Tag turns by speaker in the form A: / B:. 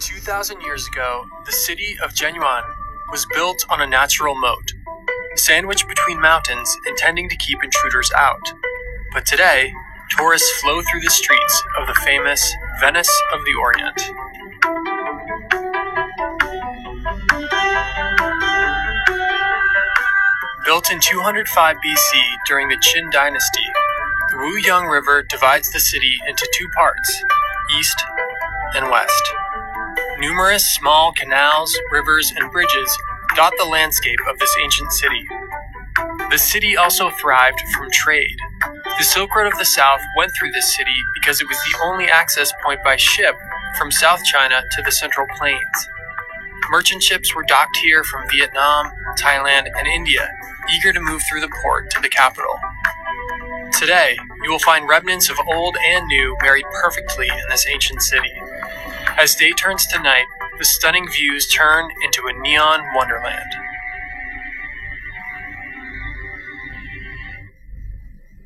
A: 2,000 years ago, the city of Zhenyuan was built on a natural moat, sandwiched between mountains intending to keep intruders out. But today, tourists flow through the streets of the famous Venice of the Orient. Built in 205 BC during the Qin dynasty, the Wuyang River divides the city into two parts, east and west. Numerous small canals, rivers, and bridges dot the landscape of this ancient city. The city also thrived from trade. The Silk Road of the South went through this city because it was the only access point by ship from South China to the Central Plains. Merchant ships were docked here from Vietnam, Thailand, and India, eager to move through the port to the capital. Today, you will find remnants of old and new married perfectly in this ancient city. As day turns to night, the stunning views turn into a neon wonderland.